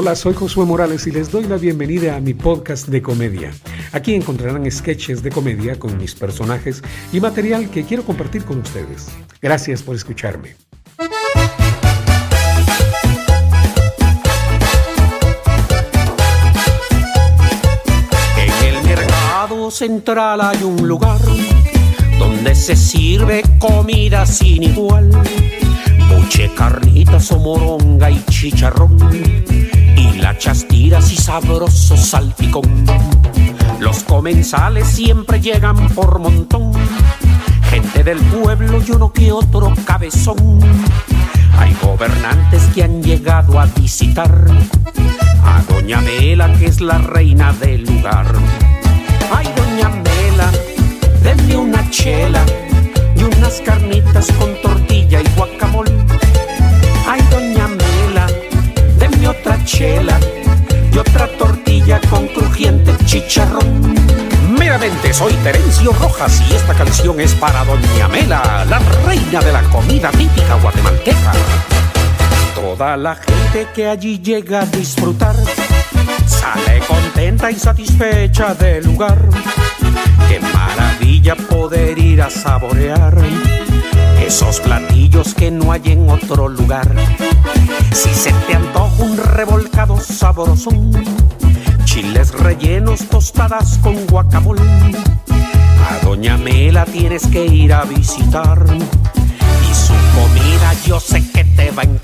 Hola, soy Josué Morales y les doy la bienvenida a mi podcast de comedia. Aquí encontrarán sketches de comedia con mis personajes y material que quiero compartir con ustedes. Gracias por escucharme. En el mercado central hay un lugar donde se sirve comida sin igual. Muche, carnitas o moronga y chicharrón. Y la chastiras y sabroso salpicón. Los comensales siempre llegan por montón. Gente del pueblo y uno que otro cabezón. Hay gobernantes que han llegado a visitar a Doña Mela, que es la reina del lugar. Ay, Doña Mela, denme una chela chela y otra tortilla con crujiente chicharrón. Meramente soy Terencio Rojas y esta canción es para Doña Mela, la reina de la comida típica guatemalteca. Toda la gente que allí llega a disfrutar sale contenta y satisfecha del lugar. Qué maravilla poder ir a saborear esos platillos que no hay en otro lugar. Si se revolcado sabroso, chiles rellenos, tostadas con guacamole, a Doña Mela tienes que ir a visitar. Y su comida yo sé que te va a encantar.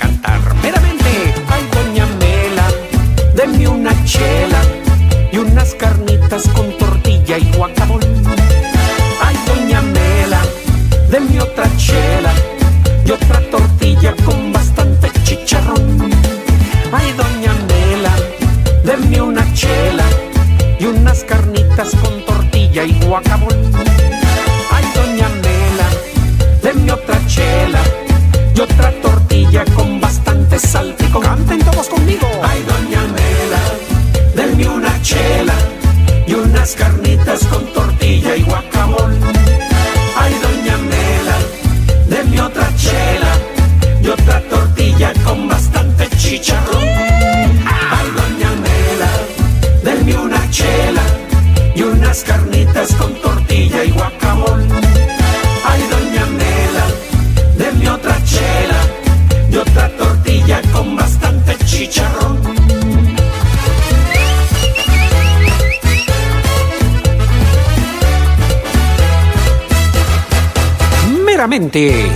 Carnitas con tortilla y guacamole. Ay Doña Mela, denme otra chela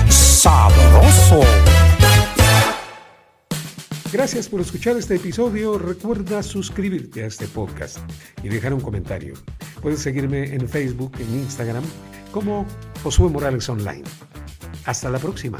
Sabroso. Gracias por escuchar este episodio. Recuerda suscribirte a este podcast y dejar un comentario. Puedes seguirme en Facebook, en Instagram, como Josué Morales Online. Hasta la próxima.